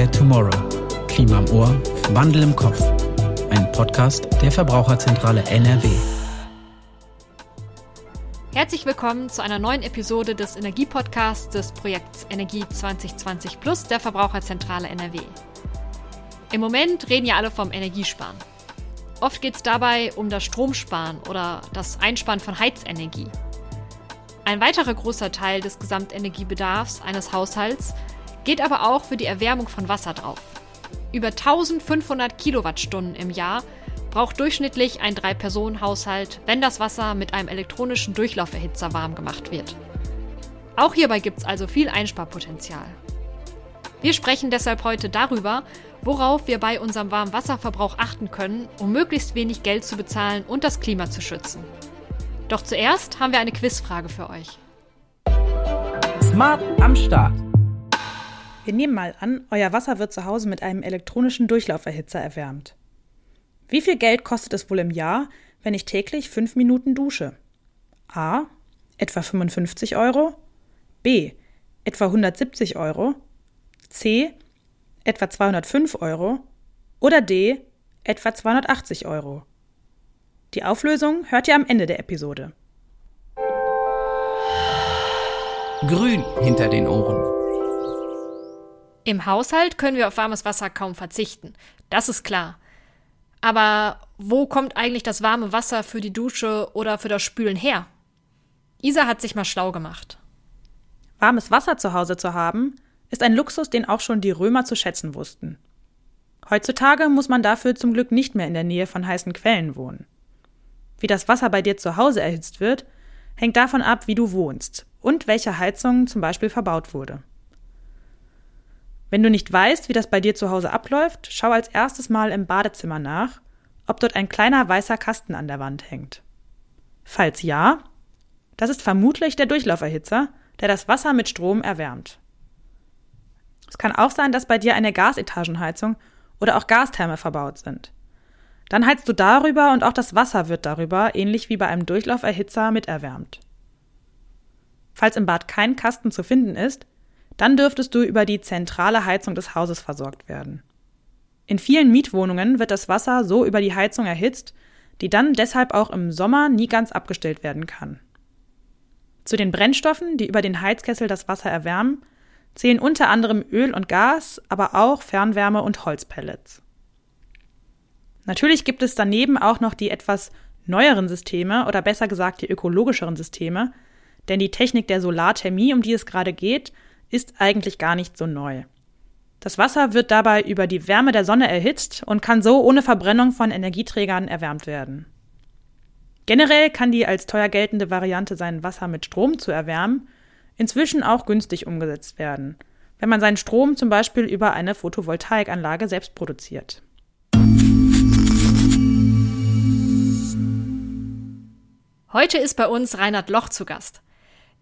Care Tomorrow. Klima im Ohr, Wandel im Kopf. Ein Podcast der Verbraucherzentrale NRW. Herzlich willkommen zu einer neuen Episode des Energiepodcasts des Projekts Energie 2020 Plus der Verbraucherzentrale NRW. Im Moment reden ja alle vom Energiesparen. Oft geht es dabei um das Stromsparen oder das Einsparen von Heizenergie. Ein weiterer großer Teil des Gesamtenergiebedarfs eines Haushalts geht aber auch für die Erwärmung von Wasser drauf. Über 1500 Kilowattstunden im Jahr braucht durchschnittlich ein Drei-Personen-Haushalt, wenn das Wasser mit einem elektronischen Durchlauferhitzer warm gemacht wird. Auch hierbei gibt es also viel Einsparpotenzial. Wir sprechen deshalb heute darüber, worauf wir bei unserem Warmwasserverbrauch achten können, um möglichst wenig Geld zu bezahlen und das Klima zu schützen. Doch zuerst haben wir eine Quizfrage für euch. Smart am Start. Wir nehmen mal an, euer Wasser wird zu Hause mit einem elektronischen Durchlauferhitzer erwärmt. Wie viel Geld kostet es wohl im Jahr, wenn ich täglich fünf Minuten dusche? A. Etwa 55 Euro. B. Etwa 170 Euro. C. Etwa 205 Euro. Oder D. Etwa 280 Euro. Die Auflösung hört ihr am Ende der Episode. Grün hinter den Ohren. Im Haushalt können wir auf warmes Wasser kaum verzichten. Das ist klar. Aber wo kommt eigentlich das warme Wasser für die Dusche oder für das Spülen her? Isa hat sich mal schlau gemacht. Warmes Wasser zu Hause zu haben, ist ein Luxus, den auch schon die Römer zu schätzen wussten. Heutzutage muss man dafür zum Glück nicht mehr in der Nähe von heißen Quellen wohnen. Wie das Wasser bei dir zu Hause erhitzt wird, hängt davon ab, wie du wohnst und welche Heizung zum Beispiel verbaut wurde. Wenn du nicht weißt, wie das bei dir zu Hause abläuft, schau als erstes mal im Badezimmer nach, ob dort ein kleiner weißer Kasten an der Wand hängt. Falls ja, das ist vermutlich der Durchlauferhitzer, der das Wasser mit Strom erwärmt. Es kann auch sein, dass bei dir eine Gasetagenheizung oder auch Gastherme verbaut sind. Dann heizt du darüber und auch das Wasser wird darüber, ähnlich wie bei einem Durchlauferhitzer, miterwärmt. Falls im Bad kein Kasten zu finden ist, dann dürftest du über die zentrale Heizung des Hauses versorgt werden. In vielen Mietwohnungen wird das Wasser so über die Heizung erhitzt, die dann deshalb auch im Sommer nie ganz abgestellt werden kann. Zu den Brennstoffen, die über den Heizkessel das Wasser erwärmen, zählen unter anderem Öl und Gas, aber auch Fernwärme und Holzpellets. Natürlich gibt es daneben auch noch die etwas neueren Systeme oder besser gesagt die ökologischeren Systeme, denn die Technik der Solarthermie, um die es gerade geht, ist eigentlich gar nicht so neu. Das Wasser wird dabei über die Wärme der Sonne erhitzt und kann so ohne Verbrennung von Energieträgern erwärmt werden. Generell kann die als teuer geltende Variante, sein Wasser mit Strom zu erwärmen, inzwischen auch günstig umgesetzt werden, wenn man seinen Strom zum Beispiel über eine Photovoltaikanlage selbst produziert. Heute ist bei uns Reinhard Loch zu Gast.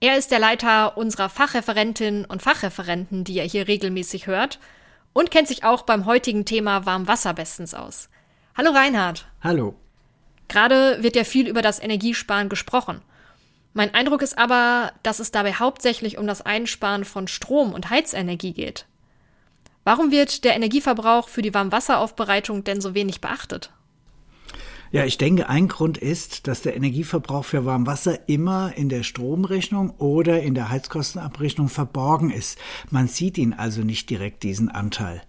Er ist der Leiter unserer Fachreferentinnen und Fachreferenten, die ihr hier regelmäßig hört, und kennt sich auch beim heutigen Thema Warmwasser bestens aus. Hallo Reinhard. Hallo. Gerade wird ja viel über das Energiesparen gesprochen. Mein Eindruck ist aber, dass es dabei hauptsächlich um das Einsparen von Strom und Heizenergie geht. Warum wird der Energieverbrauch für die Warmwasseraufbereitung denn so wenig beachtet? Ja, ich denke, ein Grund ist, dass der Energieverbrauch für Warmwasser immer in der Stromrechnung oder in der Heizkostenabrechnung verborgen ist. Man sieht ihn also nicht direkt, diesen Anteil.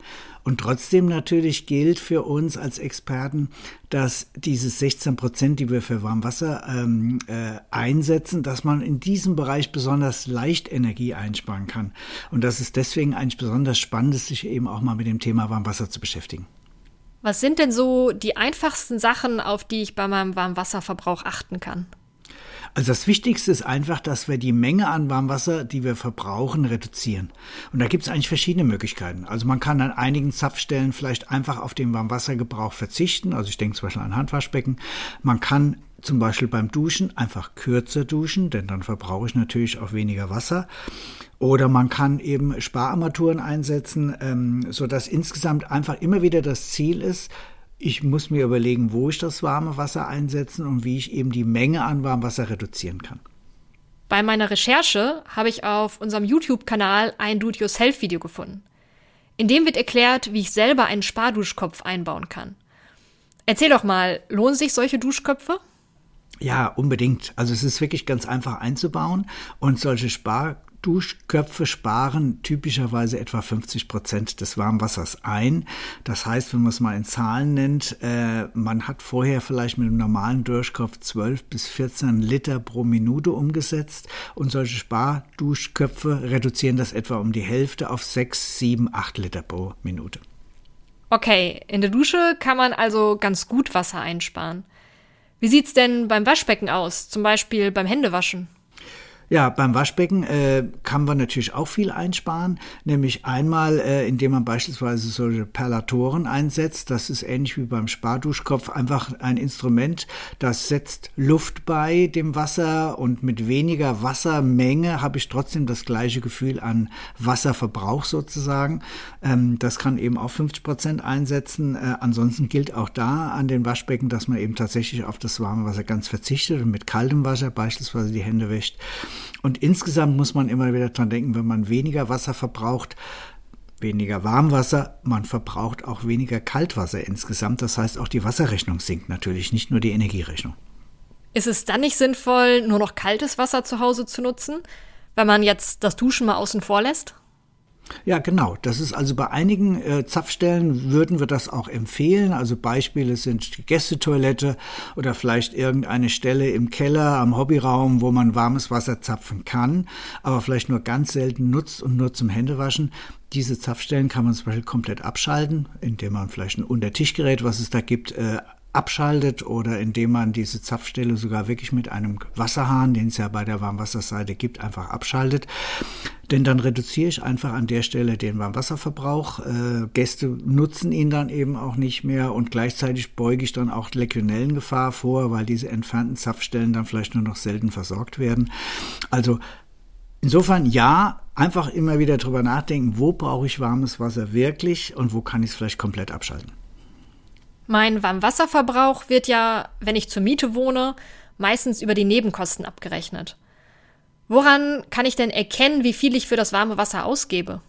Und trotzdem natürlich gilt für uns als Experten, dass diese 16 Prozent, die wir für Warmwasser ähm, äh, einsetzen, dass man in diesem Bereich besonders leicht Energie einsparen kann. Und das ist deswegen eigentlich besonders spannend, sich eben auch mal mit dem Thema Warmwasser zu beschäftigen. Was sind denn so die einfachsten Sachen, auf die ich bei meinem Warmwasserverbrauch achten kann? Also das Wichtigste ist einfach, dass wir die Menge an Warmwasser, die wir verbrauchen, reduzieren. Und da gibt es eigentlich verschiedene Möglichkeiten. Also man kann an einigen Zapfstellen vielleicht einfach auf den Warmwassergebrauch verzichten. Also ich denke zum Beispiel an Handwaschbecken. Man kann zum Beispiel beim Duschen einfach kürzer duschen, denn dann verbrauche ich natürlich auch weniger Wasser. Oder man kann eben Spararmaturen einsetzen, ähm, so dass insgesamt einfach immer wieder das Ziel ist, ich muss mir überlegen, wo ich das warme Wasser einsetzen und wie ich eben die Menge an Warmwasser reduzieren kann. Bei meiner Recherche habe ich auf unserem YouTube-Kanal ein Do-it-yourself-Video gefunden. In dem wird erklärt, wie ich selber einen Sparduschkopf einbauen kann. Erzähl doch mal, lohnen sich solche Duschköpfe? Ja, unbedingt. Also es ist wirklich ganz einfach einzubauen und solche Spar Duschköpfe sparen typischerweise etwa 50 Prozent des Warmwassers ein. Das heißt, wenn man es mal in Zahlen nennt, äh, man hat vorher vielleicht mit einem normalen Duschkopf 12 bis 14 Liter pro Minute umgesetzt und solche Sparduschköpfe reduzieren das etwa um die Hälfte auf 6, 7, 8 Liter pro Minute. Okay, in der Dusche kann man also ganz gut Wasser einsparen. Wie sieht's denn beim Waschbecken aus, zum Beispiel beim Händewaschen? Ja, beim Waschbecken äh, kann man natürlich auch viel einsparen, nämlich einmal, äh, indem man beispielsweise solche Perlatoren einsetzt. Das ist ähnlich wie beim Sparduschkopf, einfach ein Instrument, das setzt Luft bei dem Wasser und mit weniger Wassermenge habe ich trotzdem das gleiche Gefühl an Wasserverbrauch sozusagen. Ähm, das kann eben auch 50 Prozent einsetzen. Äh, ansonsten gilt auch da an den Waschbecken, dass man eben tatsächlich auf das warme Wasser ganz verzichtet und mit kaltem Wasser beispielsweise die Hände wäscht. Und insgesamt muss man immer wieder dran denken, wenn man weniger Wasser verbraucht, weniger Warmwasser, man verbraucht auch weniger Kaltwasser insgesamt. Das heißt, auch die Wasserrechnung sinkt natürlich, nicht nur die Energierechnung. Ist es dann nicht sinnvoll, nur noch kaltes Wasser zu Hause zu nutzen, wenn man jetzt das Duschen mal außen vor lässt? Ja, genau. Das ist also bei einigen äh, Zapfstellen würden wir das auch empfehlen. Also Beispiele sind die Gästetoilette oder vielleicht irgendeine Stelle im Keller am Hobbyraum, wo man warmes Wasser zapfen kann, aber vielleicht nur ganz selten nutzt und nur zum Händewaschen. Diese Zapfstellen kann man zum Beispiel komplett abschalten, indem man vielleicht ein Untertischgerät, was es da gibt, äh, abschaltet oder indem man diese Zapfstelle sogar wirklich mit einem Wasserhahn, den es ja bei der Warmwasserseite gibt, einfach abschaltet. Denn dann reduziere ich einfach an der Stelle den Warmwasserverbrauch. Äh, Gäste nutzen ihn dann eben auch nicht mehr und gleichzeitig beuge ich dann auch Legionellengefahr vor, weil diese entfernten Zapfstellen dann vielleicht nur noch selten versorgt werden. Also Insofern ja, einfach immer wieder drüber nachdenken, wo brauche ich warmes Wasser wirklich und wo kann ich es vielleicht komplett abschalten. Mein Warmwasserverbrauch wird ja, wenn ich zur Miete wohne, meistens über die Nebenkosten abgerechnet. Woran kann ich denn erkennen, wie viel ich für das warme Wasser ausgebe?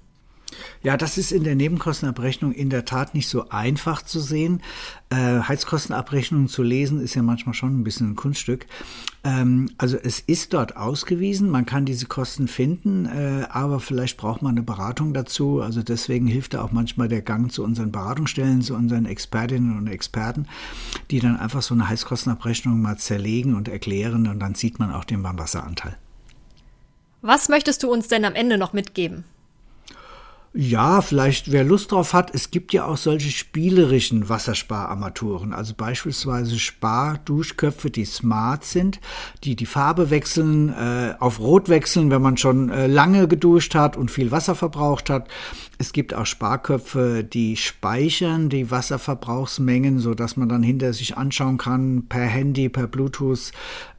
Ja, das ist in der Nebenkostenabrechnung in der Tat nicht so einfach zu sehen. Äh, Heizkostenabrechnungen zu lesen ist ja manchmal schon ein bisschen ein Kunststück. Ähm, also es ist dort ausgewiesen, man kann diese Kosten finden, äh, aber vielleicht braucht man eine Beratung dazu. Also deswegen hilft da auch manchmal der Gang zu unseren Beratungsstellen, zu unseren Expertinnen und Experten, die dann einfach so eine Heizkostenabrechnung mal zerlegen und erklären und dann sieht man auch den Warmwasseranteil. Was möchtest du uns denn am Ende noch mitgeben? Ja, vielleicht wer Lust drauf hat, es gibt ja auch solche spielerischen Wasserspararmaturen, also beispielsweise Sparduschköpfe, die smart sind, die die Farbe wechseln, äh, auf Rot wechseln, wenn man schon äh, lange geduscht hat und viel Wasser verbraucht hat. Es gibt auch Sparköpfe, die speichern die Wasserverbrauchsmengen, so dass man dann hinter sich anschauen kann per Handy, per Bluetooth,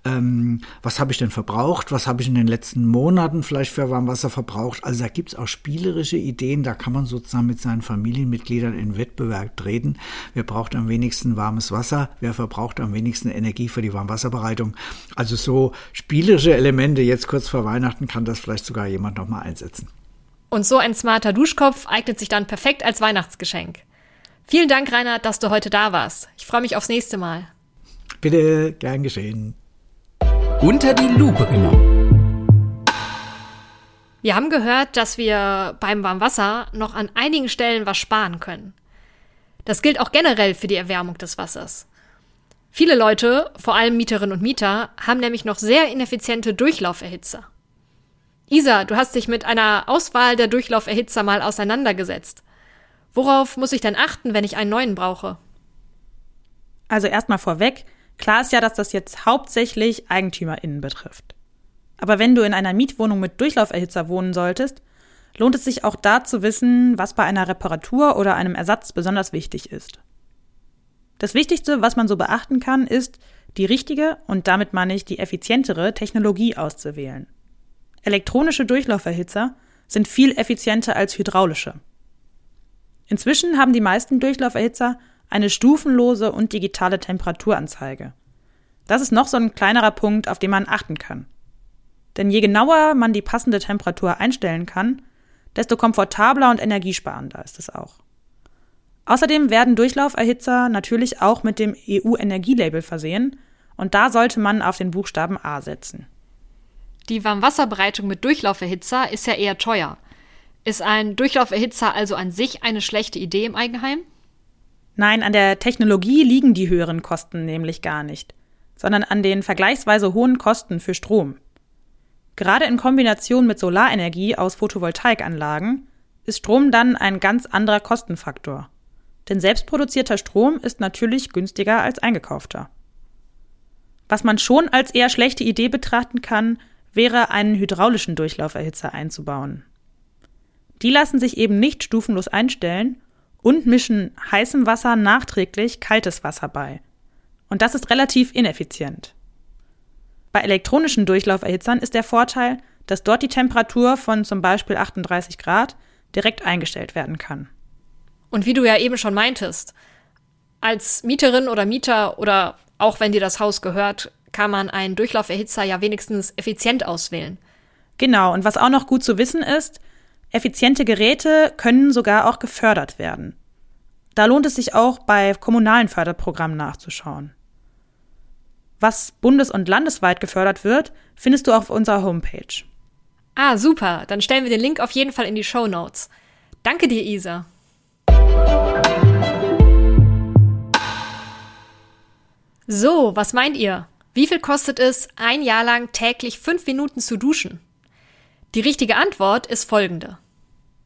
ähm, was habe ich denn verbraucht, was habe ich in den letzten Monaten vielleicht für Warmwasser verbraucht. Also da gibt es auch spielerische Ideen, da kann man sozusagen mit seinen Familienmitgliedern in Wettbewerb treten. Wer braucht am wenigsten warmes Wasser, wer verbraucht am wenigsten Energie für die Warmwasserbereitung. Also so spielerische Elemente jetzt kurz vor Weihnachten kann das vielleicht sogar jemand nochmal einsetzen. Und so ein smarter Duschkopf eignet sich dann perfekt als Weihnachtsgeschenk. Vielen Dank, Reinhard, dass du heute da warst. Ich freue mich aufs nächste Mal. Bitte, gern geschehen unter die Lupe genommen. Wir haben gehört, dass wir beim Warmwasser noch an einigen Stellen was sparen können. Das gilt auch generell für die Erwärmung des Wassers. Viele Leute, vor allem Mieterinnen und Mieter, haben nämlich noch sehr ineffiziente Durchlauferhitzer. Isa, du hast dich mit einer Auswahl der Durchlauferhitzer mal auseinandergesetzt. Worauf muss ich denn achten, wenn ich einen neuen brauche? Also erstmal vorweg, Klar ist ja, dass das jetzt hauptsächlich EigentümerInnen betrifft. Aber wenn du in einer Mietwohnung mit Durchlauferhitzer wohnen solltest, lohnt es sich auch da zu wissen, was bei einer Reparatur oder einem Ersatz besonders wichtig ist. Das Wichtigste, was man so beachten kann, ist, die richtige und damit meine ich die effizientere Technologie auszuwählen. Elektronische Durchlauferhitzer sind viel effizienter als hydraulische. Inzwischen haben die meisten Durchlauferhitzer eine stufenlose und digitale Temperaturanzeige. Das ist noch so ein kleinerer Punkt, auf den man achten kann. Denn je genauer man die passende Temperatur einstellen kann, desto komfortabler und energiesparender ist es auch. Außerdem werden Durchlauferhitzer natürlich auch mit dem EU-Energielabel versehen und da sollte man auf den Buchstaben A setzen. Die Warmwasserbereitung mit Durchlauferhitzer ist ja eher teuer. Ist ein Durchlauferhitzer also an sich eine schlechte Idee im Eigenheim? Nein, an der Technologie liegen die höheren Kosten nämlich gar nicht, sondern an den vergleichsweise hohen Kosten für Strom. Gerade in Kombination mit Solarenergie aus Photovoltaikanlagen ist Strom dann ein ganz anderer Kostenfaktor. Denn selbstproduzierter Strom ist natürlich günstiger als eingekaufter. Was man schon als eher schlechte Idee betrachten kann, wäre einen hydraulischen Durchlauferhitzer einzubauen. Die lassen sich eben nicht stufenlos einstellen und mischen heißem Wasser nachträglich kaltes Wasser bei. Und das ist relativ ineffizient. Bei elektronischen Durchlauferhitzern ist der Vorteil, dass dort die Temperatur von zum Beispiel 38 Grad direkt eingestellt werden kann. Und wie du ja eben schon meintest, als Mieterin oder Mieter oder auch wenn dir das Haus gehört, kann man einen Durchlauferhitzer ja wenigstens effizient auswählen. Genau, und was auch noch gut zu wissen ist, effiziente Geräte können sogar auch gefördert werden. Da lohnt es sich auch bei kommunalen Förderprogrammen nachzuschauen. Was bundes- und landesweit gefördert wird, findest du auf unserer Homepage. Ah, super. Dann stellen wir den Link auf jeden Fall in die Show Notes. Danke dir, Isa. So, was meint ihr? Wie viel kostet es, ein Jahr lang täglich fünf Minuten zu duschen? Die richtige Antwort ist folgende.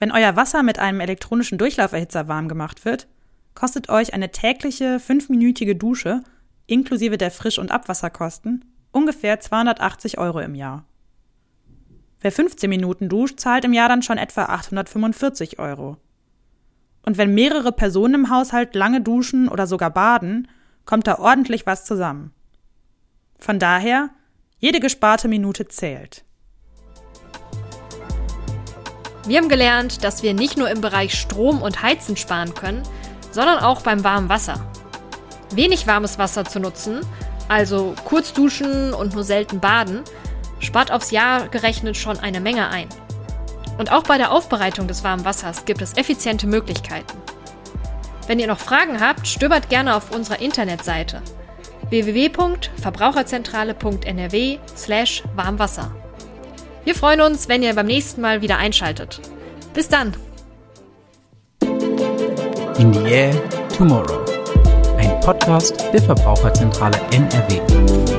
Wenn euer Wasser mit einem elektronischen Durchlauferhitzer warm gemacht wird, kostet euch eine tägliche fünfminütige Dusche inklusive der Frisch- und Abwasserkosten, ungefähr 280 Euro im Jahr. Wer 15 Minuten duscht, zahlt im Jahr dann schon etwa 845 Euro. Und wenn mehrere Personen im Haushalt lange duschen oder sogar baden, kommt da ordentlich was zusammen. Von daher, jede gesparte Minute zählt. Wir haben gelernt, dass wir nicht nur im Bereich Strom und Heizen sparen können, sondern auch beim warmen Wasser. Wenig warmes Wasser zu nutzen, also kurz duschen und nur selten baden, spart aufs Jahr gerechnet schon eine Menge ein. Und auch bei der Aufbereitung des warmen Wassers gibt es effiziente Möglichkeiten. Wenn ihr noch Fragen habt, stöbert gerne auf unserer Internetseite www.verbraucherzentrale.nrw/warmwasser. Wir freuen uns, wenn ihr beim nächsten Mal wieder einschaltet. Bis dann! In the Air Tomorrow. Podcast der Verbraucherzentrale NRW.